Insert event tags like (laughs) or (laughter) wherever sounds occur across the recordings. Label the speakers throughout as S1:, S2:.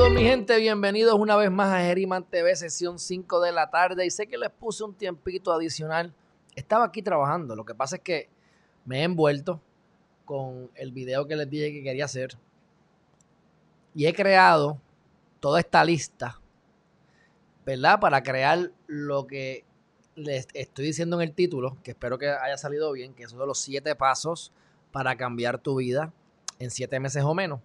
S1: Saludos mi gente, bienvenidos una vez más a Geriman TV, sesión 5 de la tarde. Y sé que les puse un tiempito adicional. Estaba aquí trabajando, lo que pasa es que me he envuelto con el video que les dije que quería hacer. Y he creado toda esta lista, ¿verdad? Para crear lo que les estoy diciendo en el título, que espero que haya salido bien, que son los 7 pasos para cambiar tu vida en 7 meses o menos.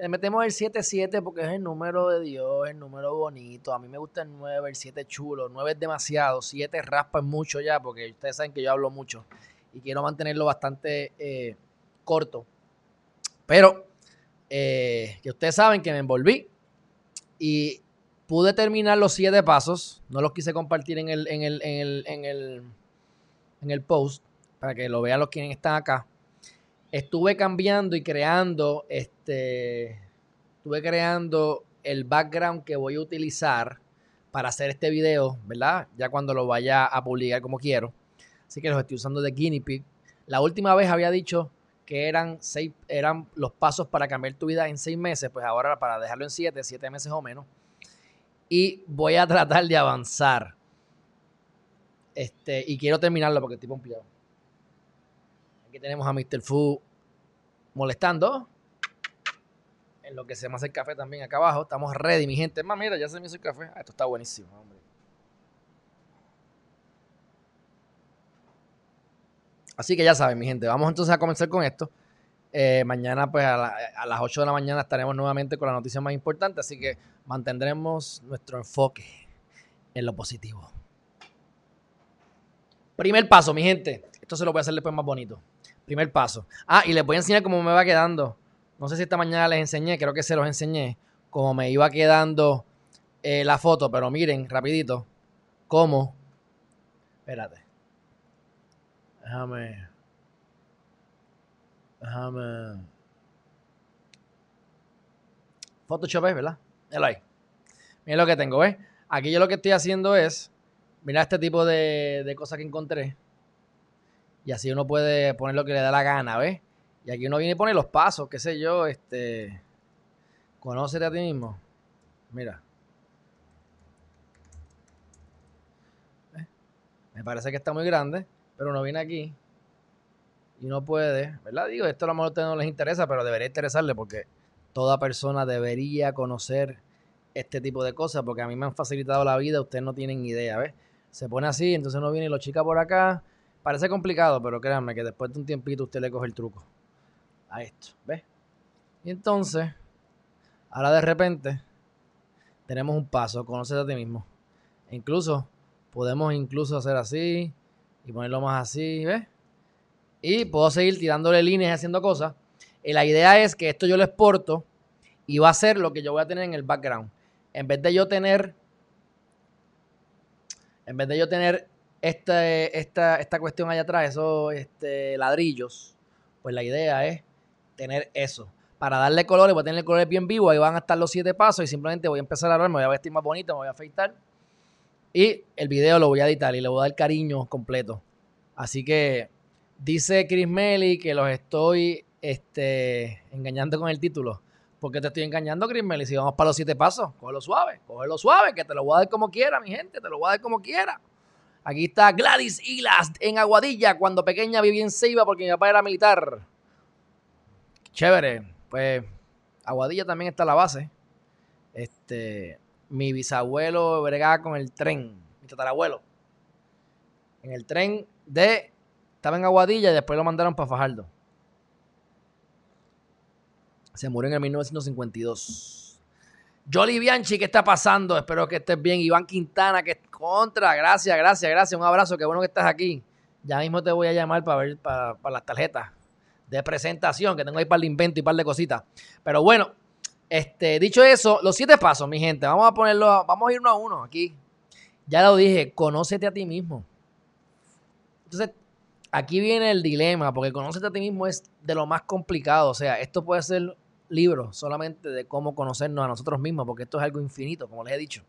S1: Le metemos el 7-7 porque es el número de Dios, el número bonito. A mí me gusta el 9, el 7 chulo. 9 es demasiado, 7 raspa es mucho ya porque ustedes saben que yo hablo mucho y quiero mantenerlo bastante eh, corto. Pero eh, que ustedes saben que me envolví y pude terminar los 7 pasos. No los quise compartir en el, en el, en el, en el, en el post para que lo vean los quienes están acá estuve cambiando y creando, este, estuve creando el background que voy a utilizar para hacer este video, ¿verdad? Ya cuando lo vaya a publicar como quiero. Así que los estoy usando de guinea pig. La última vez había dicho que eran, seis, eran los pasos para cambiar tu vida en seis meses, pues ahora para dejarlo en siete, siete meses o menos. Y voy a tratar de avanzar. Este, y quiero terminarlo porque estoy pompeado. Aquí tenemos a Mr. Fu molestando. En lo que se me hace el café también acá abajo. Estamos ready, mi gente. Más, mira, ya se me hizo el café. Ah, esto está buenísimo, hombre. Así que ya saben, mi gente. Vamos entonces a comenzar con esto. Eh, mañana, pues a, a, las 8 de la mañana estaremos nuevamente con la noticia más importante. Así que mantendremos nuestro enfoque en lo positivo. Primer paso, mi gente. Esto se lo voy a hacer después más bonito. Primer paso. Ah, y les voy a enseñar cómo me va quedando. No sé si esta mañana les enseñé, creo que se los enseñé. Cómo me iba quedando eh, la foto, pero miren, rapidito. Cómo. Espérate. Déjame. Déjame. Photoshop es, ¿verdad? Ahí. Miren lo que tengo, ¿ves? Aquí yo lo que estoy haciendo es. Mira este tipo de, de cosas que encontré. Y así uno puede poner lo que le da la gana, ¿ves? Y aquí uno viene y pone los pasos, qué sé yo, este. Conócete a ti mismo. Mira. ¿Ves? Me parece que está muy grande, pero uno viene aquí y uno puede, ¿verdad? Digo, esto a lo mejor no les interesa, pero debería interesarle porque toda persona debería conocer este tipo de cosas porque a mí me han facilitado la vida, ustedes no tienen idea, ¿ves? Se pone así, entonces uno viene y lo chica por acá, Parece complicado, pero créanme que después de un tiempito usted le coge el truco a esto, ¿ves? Y entonces, ahora de repente, tenemos un paso, conocer a ti mismo. E incluso, podemos incluso hacer así y ponerlo más así, ¿ves? Y puedo seguir tirándole líneas y haciendo cosas. Y la idea es que esto yo lo exporto y va a ser lo que yo voy a tener en el background. En vez de yo tener, en vez de yo tener este, esta, esta cuestión allá atrás, esos este, ladrillos, pues la idea es tener eso. Para darle colores, voy a tener colores bien vivos, ahí van a estar los siete pasos y simplemente voy a empezar a hablar, me voy a vestir más bonito, me voy a afeitar. Y el video lo voy a editar y le voy a dar cariño completo. Así que dice Chris Melly que los estoy este, engañando con el título. ¿Por qué te estoy engañando, Chris Melly? Si vamos para los siete pasos, cógelo suave, cógelo suave, que te lo voy a dar como quiera, mi gente, te lo voy a dar como quiera. Aquí está Gladys Hilas en Aguadilla, cuando pequeña vivía en Ceiba porque mi papá era militar. Chévere. Pues Aguadilla también está la base. Este, mi bisabuelo bregaba con el tren, mi tatarabuelo. En el tren de estaba en Aguadilla y después lo mandaron para Fajardo. Se murió en el 1952. Jolly Bianchi, ¿qué está pasando? Espero que estés bien. Iván Quintana, que contra. Gracias, gracias, gracias. Un abrazo. Qué bueno que estás aquí. Ya mismo te voy a llamar para ver para, las tarjetas de presentación que tengo ahí para el invento y para de cositas. Pero bueno, este, dicho eso, los siete pasos, mi gente. Vamos a ponerlo, vamos a ir uno a uno aquí. Ya lo dije, conócete a ti mismo. Entonces, aquí viene el dilema, porque conócete a ti mismo es de lo más complicado. O sea, esto puede ser libro solamente de cómo conocernos a nosotros mismos, porque esto es algo infinito, como les he dicho.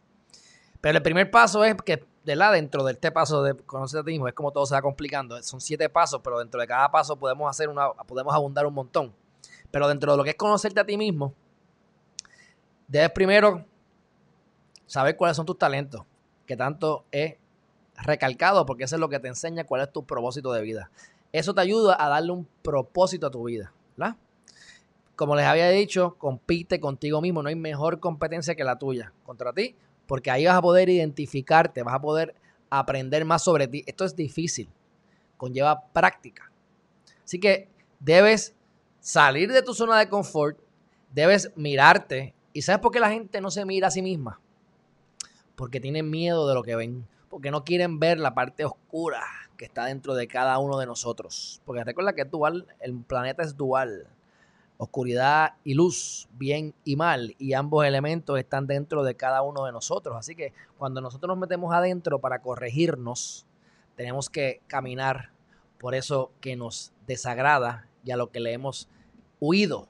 S1: Pero el primer paso es que, de la dentro de este paso de conocerte a ti mismo, es como todo se va complicando. Son siete pasos, pero dentro de cada paso podemos hacer una, podemos abundar un montón. Pero dentro de lo que es conocerte a ti mismo, debes primero saber cuáles son tus talentos, que tanto he recalcado, porque eso es lo que te enseña cuál es tu propósito de vida. Eso te ayuda a darle un propósito a tu vida, ¿verdad? Como les había dicho, compite contigo mismo. No hay mejor competencia que la tuya contra ti, porque ahí vas a poder identificarte, vas a poder aprender más sobre ti. Esto es difícil, conlleva práctica. Así que debes salir de tu zona de confort, debes mirarte. ¿Y sabes por qué la gente no se mira a sí misma? Porque tienen miedo de lo que ven, porque no quieren ver la parte oscura que está dentro de cada uno de nosotros. Porque recuerda que es dual, el planeta es dual oscuridad y luz, bien y mal, y ambos elementos están dentro de cada uno de nosotros. Así que cuando nosotros nos metemos adentro para corregirnos, tenemos que caminar por eso que nos desagrada y a lo que le hemos huido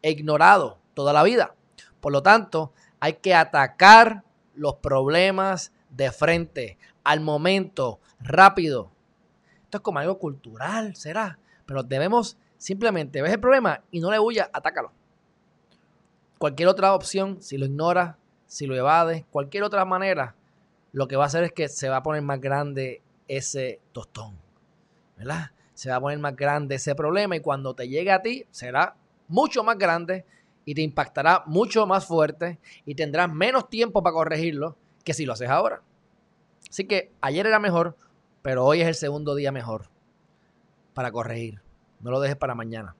S1: e ignorado toda la vida. Por lo tanto, hay que atacar los problemas de frente, al momento, rápido. Esto es como algo cultural, será, pero debemos Simplemente ves el problema y no le huyas, atácalo. Cualquier otra opción, si lo ignoras, si lo evades, cualquier otra manera, lo que va a hacer es que se va a poner más grande ese tostón. ¿Verdad? Se va a poner más grande ese problema y cuando te llegue a ti será mucho más grande y te impactará mucho más fuerte y tendrás menos tiempo para corregirlo que si lo haces ahora. Así que ayer era mejor, pero hoy es el segundo día mejor para corregir. No lo dejes para mañana.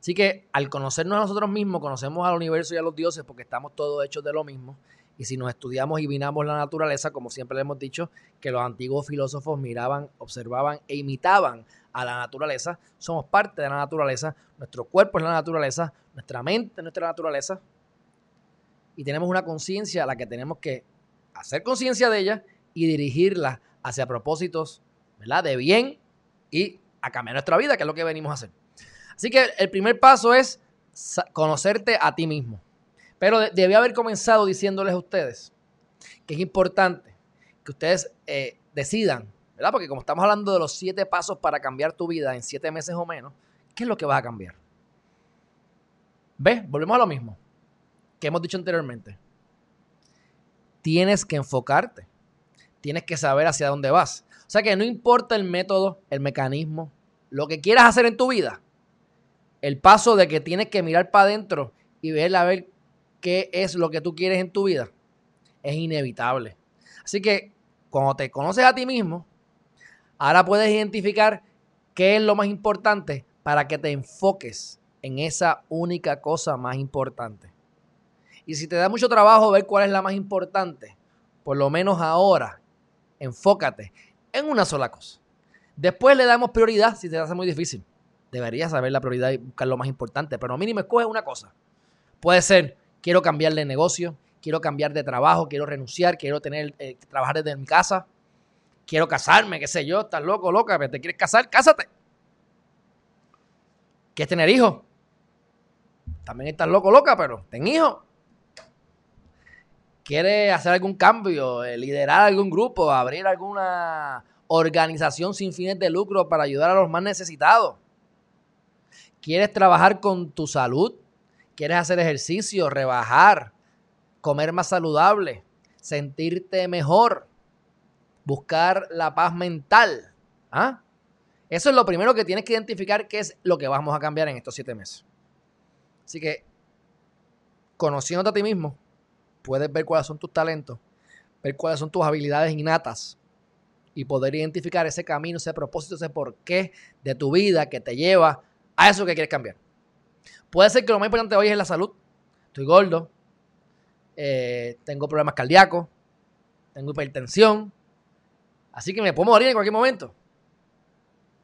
S1: Así que al conocernos a nosotros mismos, conocemos al universo y a los dioses porque estamos todos hechos de lo mismo. Y si nos estudiamos y vinamos la naturaleza, como siempre le hemos dicho, que los antiguos filósofos miraban, observaban e imitaban a la naturaleza, somos parte de la naturaleza, nuestro cuerpo es la naturaleza, nuestra mente es nuestra naturaleza, y tenemos una conciencia a la que tenemos que hacer conciencia de ella y dirigirla hacia propósitos ¿verdad? de bien y a cambiar nuestra vida, que es lo que venimos a hacer. Así que el primer paso es conocerte a ti mismo. Pero debí haber comenzado diciéndoles a ustedes que es importante que ustedes eh, decidan, ¿verdad? Porque como estamos hablando de los siete pasos para cambiar tu vida en siete meses o menos, ¿qué es lo que vas a cambiar? ¿Ves? Volvemos a lo mismo que hemos dicho anteriormente. Tienes que enfocarte. Tienes que saber hacia dónde vas. O sea que no importa el método, el mecanismo, lo que quieras hacer en tu vida, el paso de que tienes que mirar para adentro y ver a ver qué es lo que tú quieres en tu vida, es inevitable. Así que cuando te conoces a ti mismo, ahora puedes identificar qué es lo más importante para que te enfoques en esa única cosa más importante. Y si te da mucho trabajo ver cuál es la más importante, por lo menos ahora, enfócate en una sola cosa. Después le damos prioridad si te hace muy difícil. Deberías saber la prioridad y buscar lo más importante, pero mínimo escoge una cosa. Puede ser, quiero cambiar de negocio, quiero cambiar de trabajo, quiero renunciar, quiero tener eh, trabajar desde mi casa, quiero casarme, qué sé yo, estás loco, loca, te quieres casar, cásate. ¿Quieres tener hijos? También estás loco, loca, pero ten hijos. ¿Quieres hacer algún cambio, eh, liderar algún grupo, abrir alguna organización sin fines de lucro para ayudar a los más necesitados? ¿Quieres trabajar con tu salud? ¿Quieres hacer ejercicio, rebajar, comer más saludable, sentirte mejor, buscar la paz mental? ¿Ah? Eso es lo primero que tienes que identificar qué es lo que vamos a cambiar en estos siete meses. Así que, conociéndote a ti mismo, puedes ver cuáles son tus talentos, ver cuáles son tus habilidades innatas y poder identificar ese camino, ese propósito, ese porqué de tu vida que te lleva a eso que quieres cambiar. Puede ser que lo más importante hoy es la salud. Estoy gordo, eh, tengo problemas cardíacos, tengo hipertensión, así que me puedo morir en cualquier momento.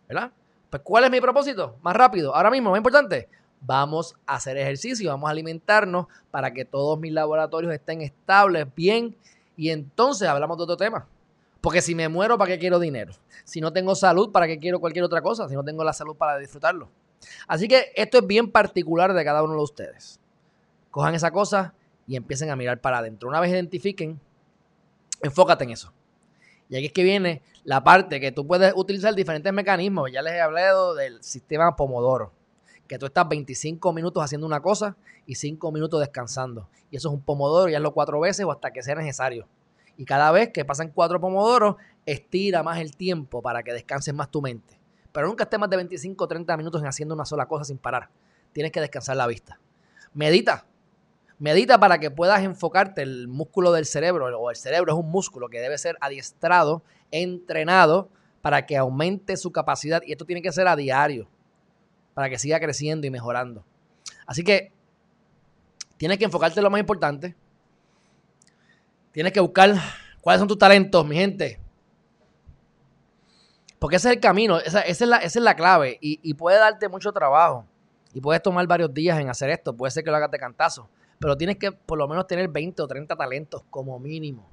S1: ¿Verdad? Pues ¿cuál es mi propósito? Más rápido. Ahora mismo, más importante, vamos a hacer ejercicio, vamos a alimentarnos para que todos mis laboratorios estén estables, bien Y entonces hablamos de otro tema. Porque si me muero, ¿para qué quiero dinero? Si no tengo salud, ¿para qué quiero cualquier otra cosa? Si no tengo la salud para disfrutarlo. Así que esto es bien particular de cada uno de ustedes. Cojan esa cosa y empiecen a mirar para adentro. Una vez identifiquen, enfócate en eso. Y aquí es que viene la parte que tú puedes utilizar diferentes mecanismos. Ya les he hablado del sistema Pomodoro, que tú estás 25 minutos haciendo una cosa y 5 minutos descansando. Y eso es un Pomodoro y hazlo cuatro veces o hasta que sea necesario. Y cada vez que pasan cuatro Pomodoros, estira más el tiempo para que descanses más tu mente. Pero nunca estés más de 25 o 30 minutos en haciendo una sola cosa sin parar. Tienes que descansar la vista. Medita. Medita para que puedas enfocarte el músculo del cerebro, o el cerebro es un músculo que debe ser adiestrado, entrenado, para que aumente su capacidad. Y esto tiene que ser a diario, para que siga creciendo y mejorando. Así que tienes que enfocarte en lo más importante. Tienes que buscar cuáles son tus talentos, mi gente. Porque ese es el camino, esa, es, la, clave y, puede darte mucho trabajo. Y puedes tomar varios días en hacer esto, puede ser que lo hagas de cantazo, pero tienes que por lo menos tener 20 o 30 talentos como mínimo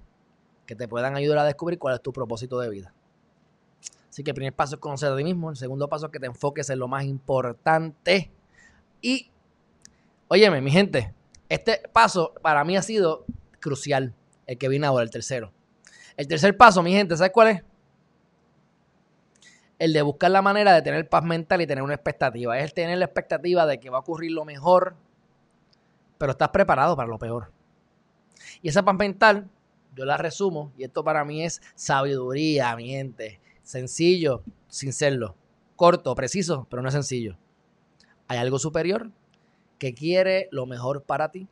S1: que te puedan ayudar a descubrir cuál es tu propósito de vida. Así que el primer paso es conocer a ti mismo, el segundo paso es que te enfoques en lo más importante. Y, óyeme, mi gente, este paso para mí ha sido crucial, el que viene ahora, el tercero. El tercer paso, mi gente, ¿sabes cuál es? el de buscar la manera de tener paz mental y tener una expectativa. Es tener la expectativa de que va a ocurrir lo mejor, pero estás preparado para lo peor. Y esa paz mental, yo la resumo, y esto para mí es sabiduría, mi gente. Sencillo, sin serlo. Corto, preciso, pero no es sencillo. Hay algo superior que quiere lo mejor para ti.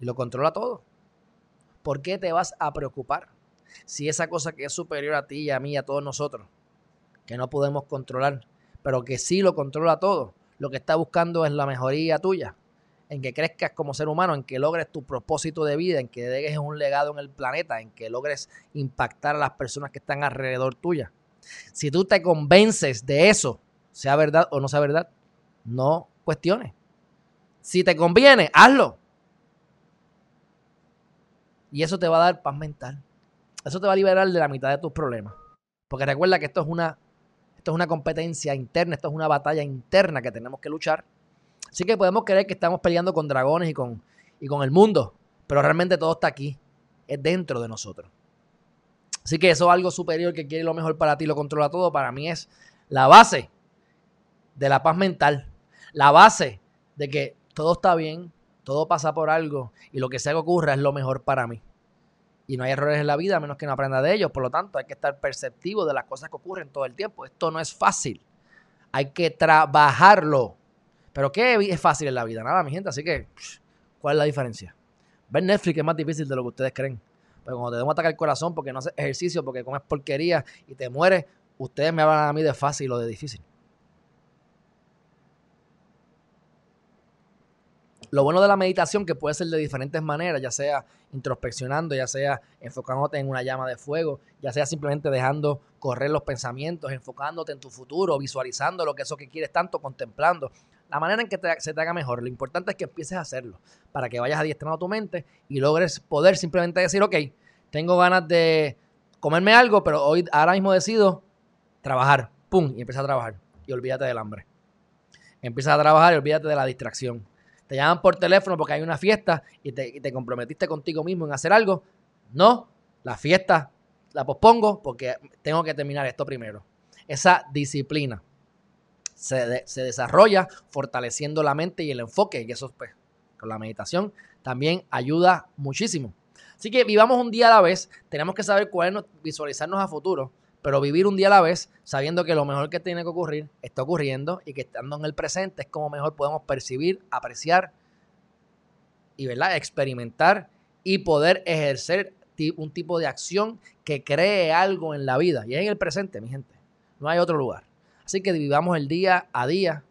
S1: Y lo controla todo. ¿Por qué te vas a preocupar? si esa cosa que es superior a ti y a mí y a todos nosotros, que no podemos controlar, pero que sí lo controla todo, lo que está buscando es la mejoría tuya, en que crezcas como ser humano, en que logres tu propósito de vida, en que dejes un legado en el planeta, en que logres impactar a las personas que están alrededor tuya. Si tú te convences de eso, sea verdad o no sea verdad, no cuestiones. Si te conviene, hazlo. Y eso te va a dar paz mental. Eso te va a liberar de la mitad de tus problemas. Porque recuerda que esto es una, esto es una competencia interna, esto es una batalla interna que tenemos que luchar. Así que podemos creer que estamos peleando con dragones y con, y con el mundo, pero realmente todo está aquí, es dentro de nosotros. Así que eso es algo superior que quiere lo mejor para ti, lo controla todo, para mí es la base de la paz mental, la base de que todo está bien, todo pasa por algo y lo que sea que ocurra es lo mejor para mí y no hay errores en la vida a menos que no aprenda de ellos. Por lo tanto, hay que estar perceptivo de las cosas que ocurren todo el tiempo. Esto no es fácil. Hay que trabajarlo. Pero ¿qué es fácil en la vida? Nada, mi gente. Así que, ¿cuál es la diferencia? Ver Netflix es más difícil de lo que ustedes creen. Pero cuando te un ataque al corazón porque no haces ejercicio, porque comes porquería y te mueres, ustedes me hablan a mí de fácil o de difícil. Lo bueno de la meditación que puede ser de diferentes maneras, ya sea introspeccionando, ya sea enfocándote en una llama de fuego, ya sea simplemente dejando correr los pensamientos, enfocándote en tu futuro, visualizando lo que eso que quieres tanto, contemplando. La manera en que se te haga mejor. Lo importante es que empieces a hacerlo para que vayas adiestrando tu mente y logres poder simplemente decir, ok, tengo ganas de comerme algo, pero hoy ahora mismo decido trabajar. ¡Pum! Y empieza a trabajar. Y olvídate del hambre. Empieza a trabajar y olvídate de la distracción te llaman por teléfono porque hay una fiesta y te, comprometiste contigo mismo en hacer algo. No, la fiesta la pospongo porque tengo que terminar esto primero. Esa disciplina se, desarrolla fortaleciendo la mente y el enfoque, y eso pues, con la meditación también ayuda muchísimo. Así que vivamos un día a la vez, tenemos que saber cuál es visualizarnos a futuro pero vivir un día a la vez, sabiendo que lo mejor que tiene que ocurrir está ocurriendo y que estando en el presente es como mejor podemos percibir, apreciar y ¿verdad? experimentar y poder ejercer un tipo de acción que cree algo en la vida. Y es en el presente, mi gente. No hay otro lugar. Así que vivamos el día a día,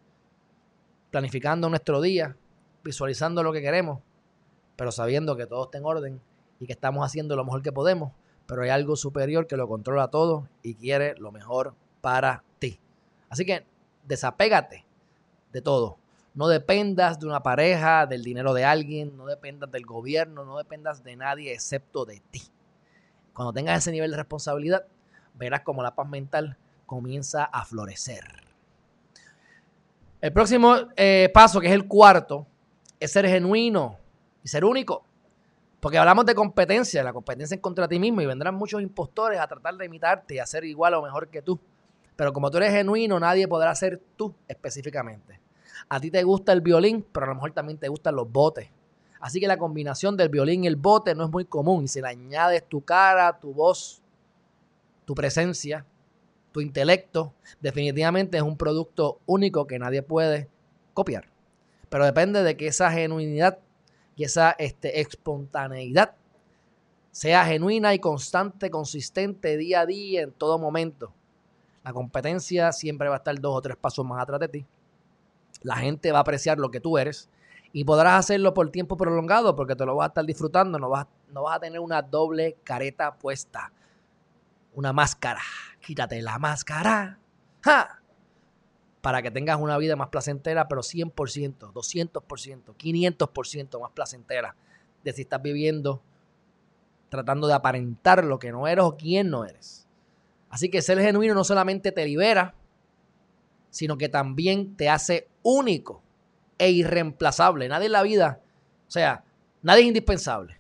S1: planificando nuestro día, visualizando lo que queremos, pero sabiendo que todo está en orden y que estamos haciendo lo mejor que podemos pero hay algo superior que lo controla todo y quiere lo mejor para ti. Así que desapégate de todo. No dependas de una pareja, del dinero de alguien, no dependas del gobierno, no dependas de nadie excepto de ti. Cuando tengas ese nivel de responsabilidad, verás como la paz mental comienza a florecer. El próximo eh, paso, que es el cuarto, es ser genuino y ser único. Porque hablamos de competencia, la competencia es contra ti mismo y vendrán muchos impostores a tratar de imitarte y hacer igual o mejor que tú. Pero como tú eres genuino, nadie podrá ser tú específicamente. A ti te gusta el violín, pero a lo mejor también te gustan los botes. Así que la combinación del violín y el bote no es muy común. Y si le añades tu cara, tu voz, tu presencia, tu intelecto, definitivamente es un producto único que nadie puede copiar. Pero depende de que esa genuinidad y esa este, espontaneidad sea genuina y constante, consistente día a día, en todo momento. La competencia siempre va a estar dos o tres pasos más atrás de ti. La gente va a apreciar lo que tú eres y podrás hacerlo por tiempo prolongado porque te lo vas a estar disfrutando, no vas, no vas a tener una doble careta puesta, una máscara. Quítate la máscara. ¡Ja! para que tengas una vida más placentera, pero 100%, 200%, 500% más placentera de si estás viviendo tratando de aparentar lo que no eres o quién no eres. Así que ser genuino no solamente te libera, sino que también te hace único e irreemplazable. Nadie en la vida, o sea, nadie es indispensable,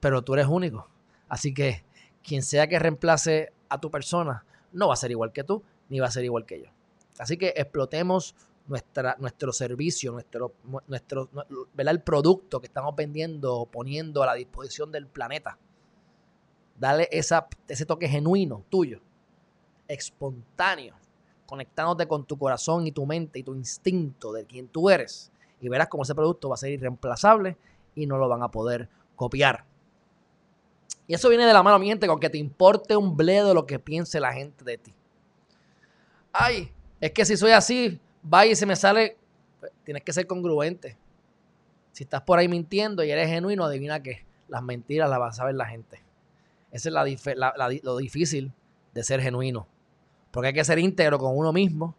S1: pero tú eres único. Así que quien sea que reemplace a tu persona, no va a ser igual que tú, ni va a ser igual que yo. Así que explotemos nuestra, nuestro servicio, nuestro, nuestro, el producto que estamos vendiendo, poniendo a la disposición del planeta. Dale esa, ese toque genuino tuyo, espontáneo, conectándote con tu corazón y tu mente y tu instinto de quien tú eres. Y verás cómo ese producto va a ser irreemplazable y no lo van a poder copiar. Y eso viene de la mano, mi gente, con que te importe un bledo lo que piense la gente de ti. Ay, es que si soy así, va y se me sale, tienes que ser congruente. Si estás por ahí mintiendo y eres genuino, adivina que las mentiras las va a saber la gente. Esa es lo difícil de ser genuino. Porque hay que ser íntegro con uno mismo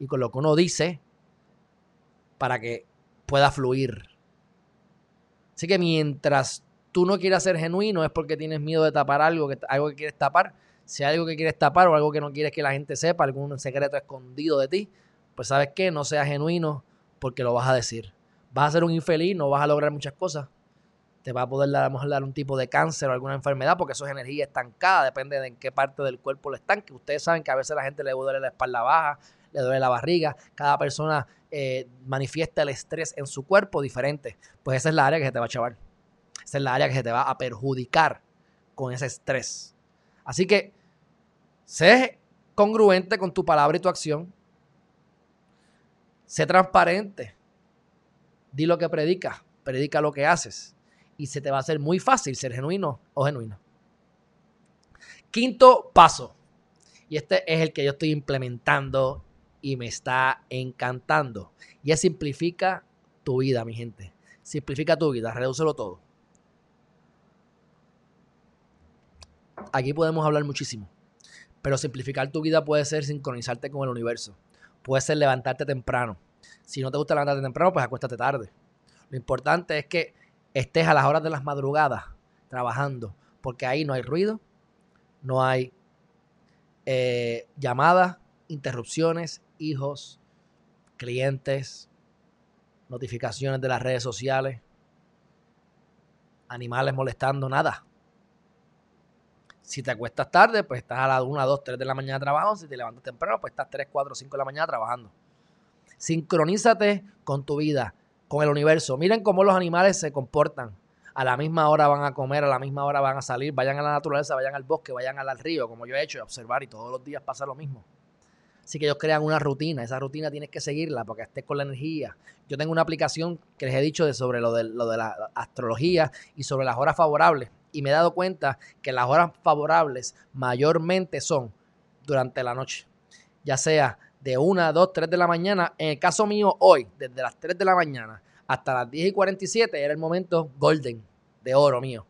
S1: y con lo que uno dice para que pueda fluir. Así que mientras tú no quieras ser genuino es porque tienes miedo de tapar algo, que, algo que quieres tapar si hay algo que quieres tapar o algo que no quieres que la gente sepa, algún secreto escondido de ti, pues sabes qué, no seas genuino porque lo vas a decir. Vas a ser un infeliz, no vas a lograr muchas cosas. Te va a poder dar, a lo mejor dar un tipo de cáncer o alguna enfermedad porque eso es energía estancada, depende de en qué parte del cuerpo lo estanque. Ustedes saben que a veces a la gente le duele la espalda baja, le duele la barriga, cada persona eh, manifiesta el estrés en su cuerpo diferente. Pues esa es la área que se te va a chavar. Esa es la área que se te va a perjudicar con ese estrés. Así que sé congruente con tu palabra y tu acción. Sé transparente. Di lo que predicas, predica lo que haces. Y se te va a hacer muy fácil ser genuino o genuino. Quinto paso. Y este es el que yo estoy implementando y me está encantando. Y es simplifica tu vida, mi gente. Simplifica tu vida, redúcelo todo. Aquí podemos hablar muchísimo. Pero simplificar tu vida puede ser sincronizarte con el universo. Puede ser levantarte temprano. Si no te gusta levantarte temprano, pues acuéstate tarde. Lo importante es que estés a las horas de las madrugadas trabajando, porque ahí no hay ruido, no hay eh, llamadas, interrupciones, hijos, clientes, notificaciones de las redes sociales, animales molestando, nada. Si te acuestas tarde, pues estás a las 1, 2, 3 de la mañana trabajando. Si te levantas temprano, pues estás 3, 4, 5 de la mañana trabajando. Sincronízate con tu vida, con el universo. Miren cómo los animales se comportan. A la misma hora van a comer, a la misma hora van a salir. Vayan a la naturaleza, vayan al bosque, vayan al río, como yo he hecho, y observar. Y todos los días pasa lo mismo. Así que ellos crean una rutina. Esa rutina tienes que seguirla porque estés con la energía. Yo tengo una aplicación que les he dicho de sobre lo de, lo de la astrología y sobre las horas favorables y me he dado cuenta que las horas favorables mayormente son durante la noche, ya sea de 1, 2, 3 de la mañana. En el caso mío, hoy, desde las 3 de la mañana hasta las 10 y 47, era el momento golden, de oro mío.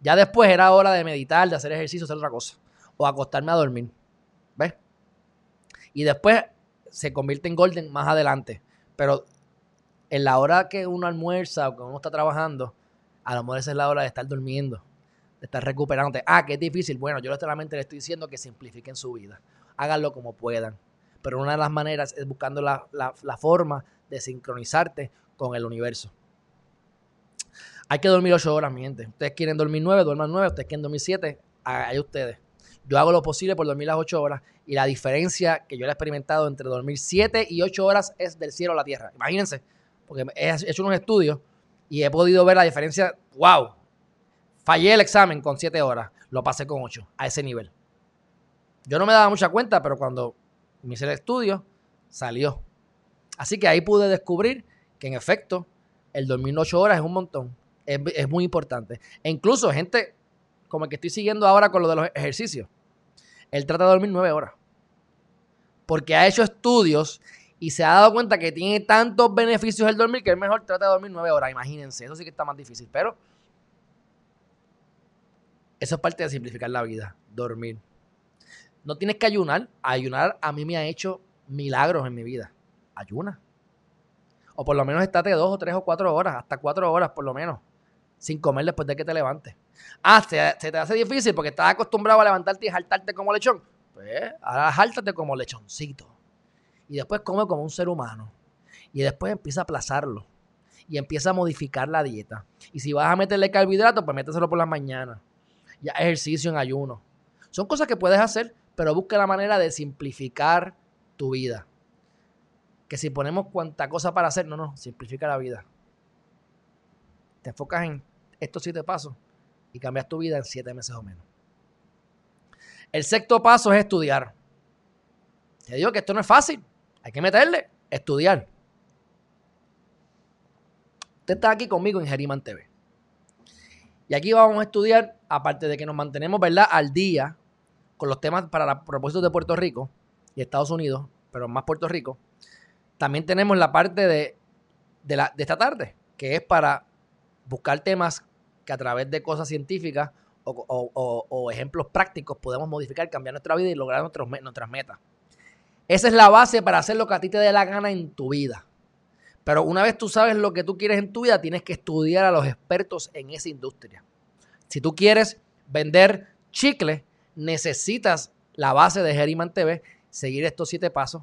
S1: Ya después era hora de meditar, de hacer ejercicio, hacer otra cosa, o acostarme a dormir. ¿Ves? Y después se convierte en golden más adelante. Pero en la hora que uno almuerza o que uno está trabajando, a lo mejor esa es la hora de estar durmiendo, de estar recuperándote. Ah, que es difícil. Bueno, yo solamente le estoy diciendo que simplifiquen su vida. Háganlo como puedan. Pero una de las maneras es buscando la, la forma de sincronizarte con el universo. Hay que dormir 8 horas, mi gente. Ustedes quieren dormir 9, duerman 9. Ustedes quieren dormir 7, hay ustedes. Yo hago lo posible por dormir las 8 horas y la diferencia que yo he experimentado entre dormir 7 y 8 horas es del cielo a la tierra. Imagínense, porque he hecho unos estudios y he podido ver la diferencia. ¡Wow! Fallé el examen con 7 horas, lo pasé con 8, a ese nivel. Yo no me daba mucha cuenta, pero cuando me hice el estudio, salió. Así que ahí pude descubrir que en efecto el dormir 8 horas es un montón. Es, es muy importante. E incluso gente como el que estoy siguiendo ahora con lo de los ejercicios, él trata de dormir nueve horas. Porque ha hecho estudios y se ha dado cuenta que tiene tantos beneficios el dormir que es mejor trata de dormir nueve horas. Imagínense, eso sí que está más difícil. Pero eso es parte de simplificar la vida, dormir. No tienes que ayunar. Ayunar a mí me ha hecho milagros en mi vida. Ayuna. O por lo menos estate dos o tres o cuatro horas, hasta cuatro horas por lo menos, sin comer después de que te levantes. Ah, se, te hace difícil porque estás acostumbrado a levantarte y jaltarte como lechón. Pues ahora jáltate como lechoncito. Y después come como un ser humano. Y después empieza a aplazarlo. Y empieza a modificar la dieta. Y si vas a meterle carbohidratos, pues méteselo por las mañanas. Ya ejercicio en ayuno. Son cosas que puedes hacer, pero busca la manera de simplificar tu vida. Que si ponemos cuanta cosa para hacer, no, no, simplifica la vida. Te enfocas en estos siete pasos y cambias tu vida en siete meses o menos. El sexto paso es estudiar. Te digo que esto no es fácil. Hay que meterle, estudiar. Usted está aquí conmigo en Geriman TV. Y aquí vamos a estudiar, aparte de que nos mantenemos, ¿verdad?, al día con los temas para los propósitos de Puerto Rico y Estados Unidos, pero más Puerto Rico. También tenemos la parte de, de, la, de esta tarde, que es para buscar temas que a través de cosas científicas o, ejemplos prácticos podemos modificar, cambiar nuestra vida y lograr nuestras metas. Esa es la base para hacer lo que a ti te dé la gana en tu vida. Pero una vez tú sabes lo que tú quieres en tu vida, tienes que estudiar a los expertos en esa industria. Si tú quieres vender chicle, necesitas la base de Geriman TV, seguir estos siete pasos,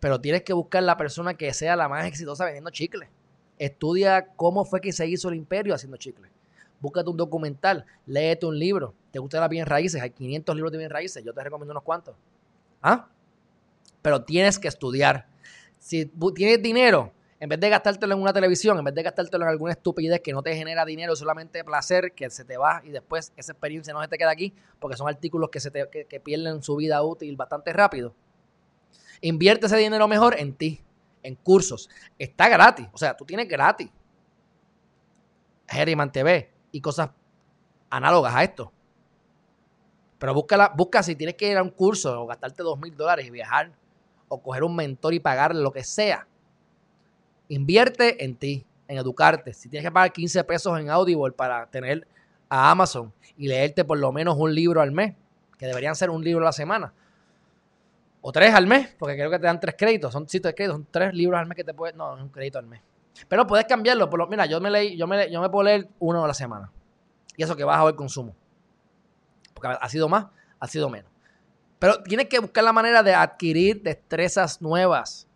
S1: pero tienes que buscar la persona que sea la más exitosa vendiendo chicle. Estudia cómo fue que se hizo el imperio haciendo chicle búscate un documental, léete un libro. ¿Te gustan las bien raíces? Hay 500 libros de bien raíces, yo te recomiendo unos cuantos. ¿Ah? Pero tienes que estudiar. Si tienes dinero, en vez de gastártelo en una televisión, en vez de gastártelo en alguna estupidez que no te genera dinero, solamente placer, que se te va y después esa experiencia no se te queda aquí, porque son artículos que, se que pierden su vida útil bastante rápido. Invierte ese dinero mejor en ti, en cursos. Está gratis, o sea, tú tienes gratis. Herriman TV, y cosas análogas a esto. Pero busca, busca si tienes que ir a un curso o gastarte dos mil dólares y viajar o coger un mentor y pagarle lo que sea. Invierte en ti, en educarte. Si tienes que pagar 15 pesos en Audible para tener a Amazon y leerte por lo menos un libro al mes, que deberían ser un libro a la semana, o tres al mes, porque creo que te dan tres créditos, son sitios de créditos, son tres libros al mes que te puedes, no, es un crédito al mes. Pero puedes cambiarlo. Por lo, mira, yo me, leí, yo, me, yo me puedo leer uno a la semana. Y eso que baja el consumo. Porque ha sido más, ha sido menos. Pero tienes que buscar la manera de adquirir destrezas nuevas.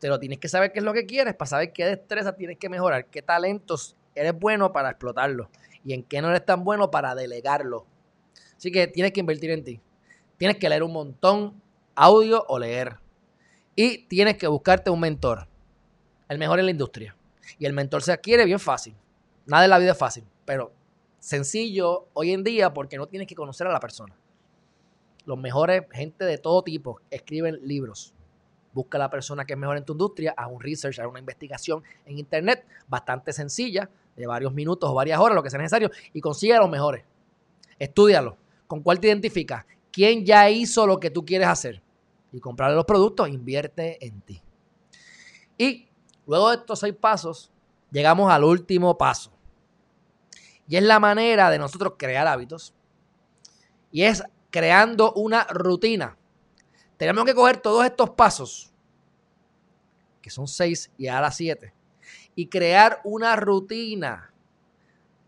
S1: Pero tienes que saber qué es lo que quieres para saber qué destrezas tienes que mejorar, qué talentos eres bueno para explotarlo y en qué no eres tan bueno para delegarlo. Así que tienes que invertir en ti. Tienes que leer un montón audio o leer. Y tienes que buscarte un mentor. El mejor en la industria. Y el mentor se adquiere bien fácil. Nada en la vida es fácil, pero sencillo hoy en día porque no tienes que conocer a la persona. Los mejores, gente de todo tipo, escriben libros. Busca a la persona que es mejor en tu industria, haz un research, haz una investigación en internet bastante sencilla, de varios minutos o varias horas, lo que sea necesario, y consigue a los mejores. Estúdialo. ¿Con cuál te identificas? ¿Quién ya hizo lo que tú quieres hacer? Y comprarle los productos, invierte en ti. Y Luego de estos seis pasos, llegamos al último paso. Y es la manera de nosotros crear hábitos. Y es creando una rutina. Tenemos que coger todos estos pasos, que son seis y ahora siete, y crear una rutina.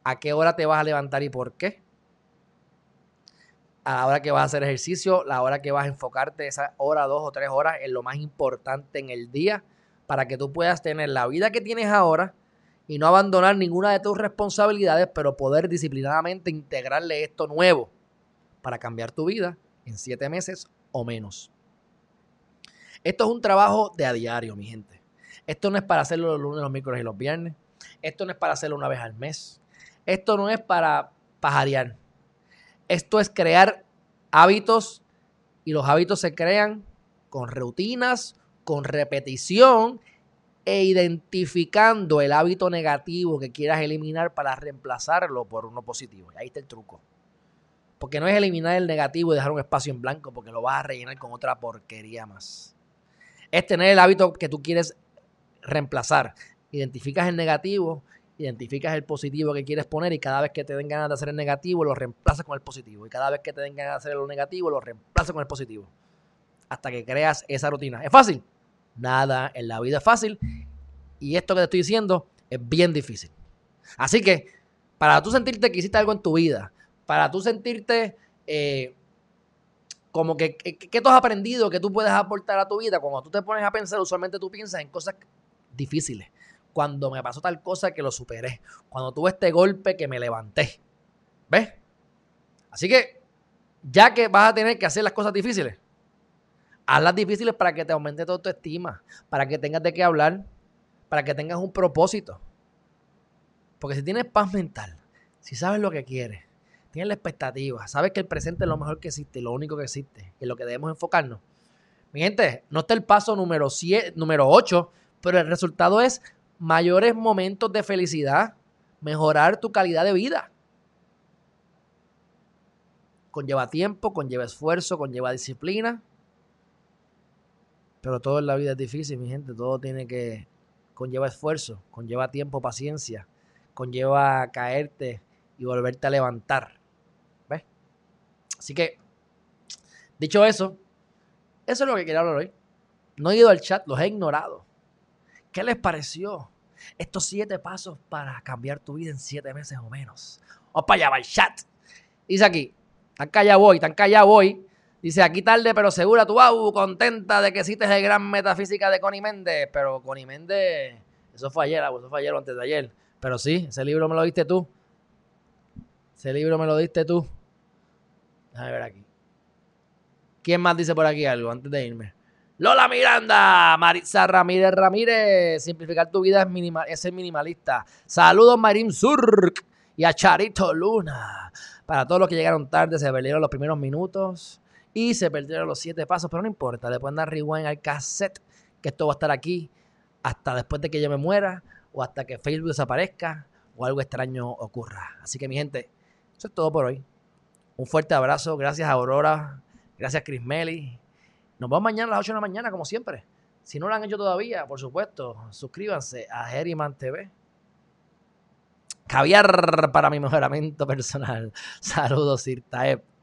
S1: ¿A qué hora te vas a levantar y por qué? A la hora que vas a hacer ejercicio, la hora que vas a enfocarte esa hora, dos o tres horas en lo más importante en el día para que tú puedas tener la vida que tienes ahora y no abandonar ninguna de tus responsabilidades, pero poder disciplinadamente integrarle esto nuevo para cambiar tu vida en siete meses o menos. Esto es un trabajo de a diario, mi gente. Esto no es para hacerlo los lunes, los miércoles y los viernes. Esto no es para hacerlo una vez al mes. Esto no es para pajarear. Esto es crear hábitos y los hábitos se crean con rutinas, con repetición e identificando el hábito negativo que quieras eliminar para reemplazarlo por uno positivo. Ahí está el truco. Porque no es eliminar el negativo y dejar un espacio en blanco porque lo vas a rellenar con otra porquería más. Es tener el hábito que tú quieres reemplazar. Identificas el negativo, identificas el positivo que quieres poner y cada vez que te den ganas de hacer el negativo lo reemplazas con el positivo. Y cada vez que te den ganas de hacer lo negativo lo reemplazas con el positivo. Hasta que creas esa rutina. ¿Es fácil? Nada en la vida es fácil. Y esto que te estoy diciendo es bien difícil. Así que, para tú sentirte que hiciste algo en tu vida, para tú sentirte eh, como que, que, tú has aprendido, que tú puedes aportar a tu vida, cuando tú te pones a pensar, usualmente tú piensas en cosas difíciles. Cuando me pasó tal cosa que lo superé. Cuando tuve este golpe que me levanté. ¿Ves? Así que, ya que vas a tener que hacer las cosas difíciles, hazlas difíciles para que te aumente tu autoestima, para que tengas de qué hablar, para que tengas un propósito. Porque si tienes paz mental, si sabes lo que quieres, tienes la expectativa, sabes que el presente es lo mejor que existe, lo único que existe, y lo que debemos enfocarnos. Mi gente, no está el paso número, número 8, pero el resultado es mayores momentos de felicidad, mejorar tu calidad de vida. Conlleva tiempo, conlleva esfuerzo, conlleva disciplina, pero todo en la vida es difícil, mi gente. Todo tiene que. conlleva esfuerzo, conlleva tiempo, paciencia, conlleva caerte y volverte a levantar. ¿Ves? Así que, dicho eso, eso es lo que quería hablar hoy. No he ido al chat, los he ignorado. ¿Qué les pareció? Estos siete pasos para cambiar tu vida en siete meses o menos. Vamos para allá, va el chat. Dice aquí, tan callado voy, tan callado voy Dice, aquí tarde pero segura tu au, contenta de que hiciste el gran metafísica de Connie Méndez. Pero Connie Méndez, eso fue ayer, eso fue ayer o antes de ayer. Pero sí, ese libro me lo diste tú. Ese libro me lo diste tú. Déjame ver aquí. ¿Quién más dice por aquí algo antes de irme? Lola Miranda, Marisa Ramírez Ramírez. Simplificar tu vida es, minimal, es ser minimalista. Saludos, Marín Surk y a Charito Luna. Para todos los que llegaron tarde, se perdieron los primeros minutos y se perdieron los siete pasos, pero no importa, le pueden dar rewind al cassette, que esto va a estar aquí hasta después de que yo me muera o hasta que Facebook desaparezca o algo extraño ocurra. Así que mi gente, eso es todo por hoy. Un fuerte abrazo, gracias Aurora, gracias Chris Melly. Nos vemos mañana a las 8 de la mañana, como siempre. Si no lo han hecho todavía, por supuesto, suscríbanse a Herriman TV. Caviar para mi mejoramiento personal. (laughs) Saludos, Sirtaep.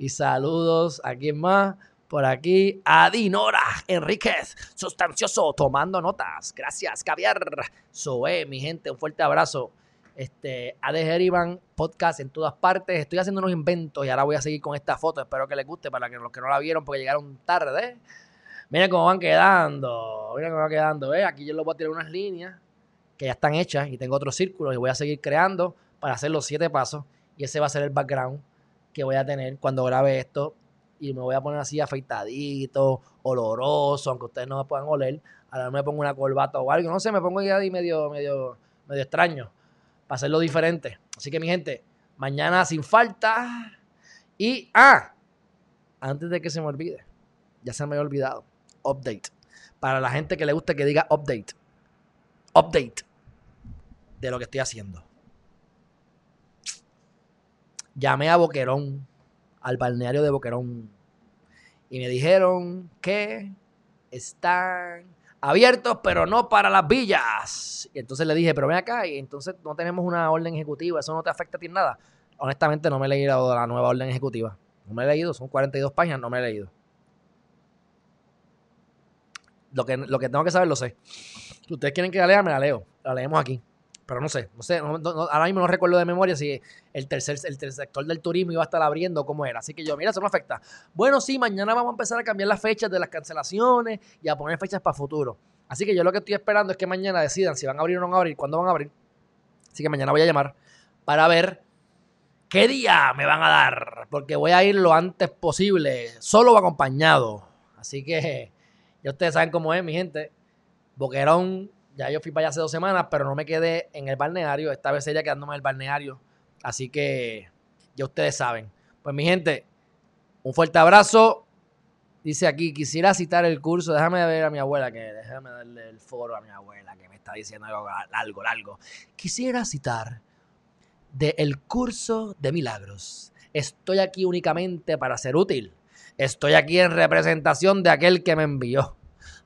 S1: Y saludos a quien más. Por aquí, a Dinora Enríquez, sustancioso, tomando notas. Gracias, Caviar. Soe, mi gente, un fuerte abrazo. Este, Heriban Podcast en todas partes. Estoy haciendo unos inventos y ahora voy a seguir con esta foto. Espero que les guste para que los que no la vieron porque llegaron tarde. Miren cómo van quedando. Miren cómo van quedando. Aquí yo les voy a tirar unas líneas que ya están hechas y tengo otros círculos y voy a seguir creando para hacer los siete pasos. Y ese va a ser el background que voy a tener cuando grabe esto y me voy a poner así afeitadito, oloroso, aunque ustedes no me puedan oler. Ahora me pongo una corbata o algo, no sé, me pongo ahí medio, medio, medio extraño para hacerlo diferente. Así que mi gente, mañana sin falta. Y, ah, antes de que se me olvide, ya se me había olvidado, update. Para la gente que le guste que diga update. Update de lo que estoy haciendo llamé a Boquerón, al balneario de Boquerón, y me dijeron que están abiertos, pero no para las villas. Y entonces le dije, pero ven acá, y entonces no tenemos una orden ejecutiva, eso no te afecta a ti nada. Honestamente no me he leído la nueva orden ejecutiva. No me he leído, son 42 páginas, no me he leído. Lo que, lo que tengo que saber lo sé. Si ustedes quieren que la lea, me la leo. la leemos aquí. Pero no sé, no sé, ahora mismo no recuerdo de memoria si el tercer, el tercer sector del turismo iba a estar abriendo cómo era. Así que yo, mira, eso no afecta. Bueno, sí, mañana vamos a empezar a cambiar las fechas de las cancelaciones y a poner fechas para futuro. Así que yo lo que estoy esperando es que mañana decidan si van a abrir o no van a abrir, cuándo van a abrir. Así que mañana voy a llamar para ver qué día me van a dar, porque voy a ir lo antes posible, solo o acompañado. Así que ya ustedes saben cómo es, mi gente. Boquerón ya yo fui para allá hace dos semanas, pero no me quedé en el balneario. Esta vez sería quedándome en el balneario. Así que ya ustedes saben. Pues mi gente, un fuerte abrazo. Dice aquí, quisiera citar el curso. Déjame ver a mi abuela, que déjame darle el foro a mi abuela, que me está diciendo algo largo, largo. Quisiera citar de el curso de milagros. Estoy aquí únicamente para ser útil. Estoy aquí en representación de aquel que me envió.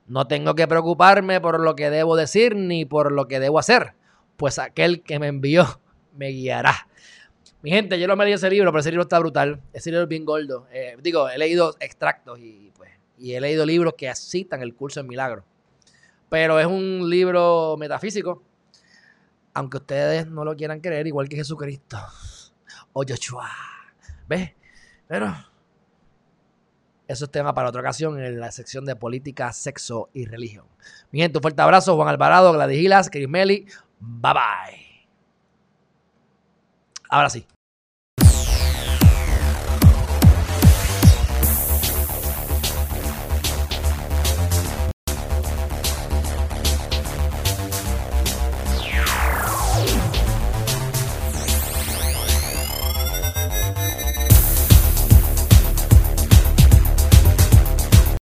S1: No tengo que preocuparme por lo que debo decir ni por lo que debo hacer, pues aquel que me envió (laughs) me guiará. Mi gente, yo no me leí ese libro, pero ese libro está brutal. Ese libro es bien gordo. Eh, digo, he leído extractos y, pues, y he leído libros que citan el curso en milagro. Pero es un libro metafísico, aunque ustedes no lo quieran creer, igual que Jesucristo (laughs) o Joshua. ¿Ves? Pero eso es tema para otra ocasión en la sección de política, sexo y religión. Mi gente, un fuerte abrazo. Juan Alvarado, Gladys Gilas, Chris Meli. Bye bye. Ahora sí.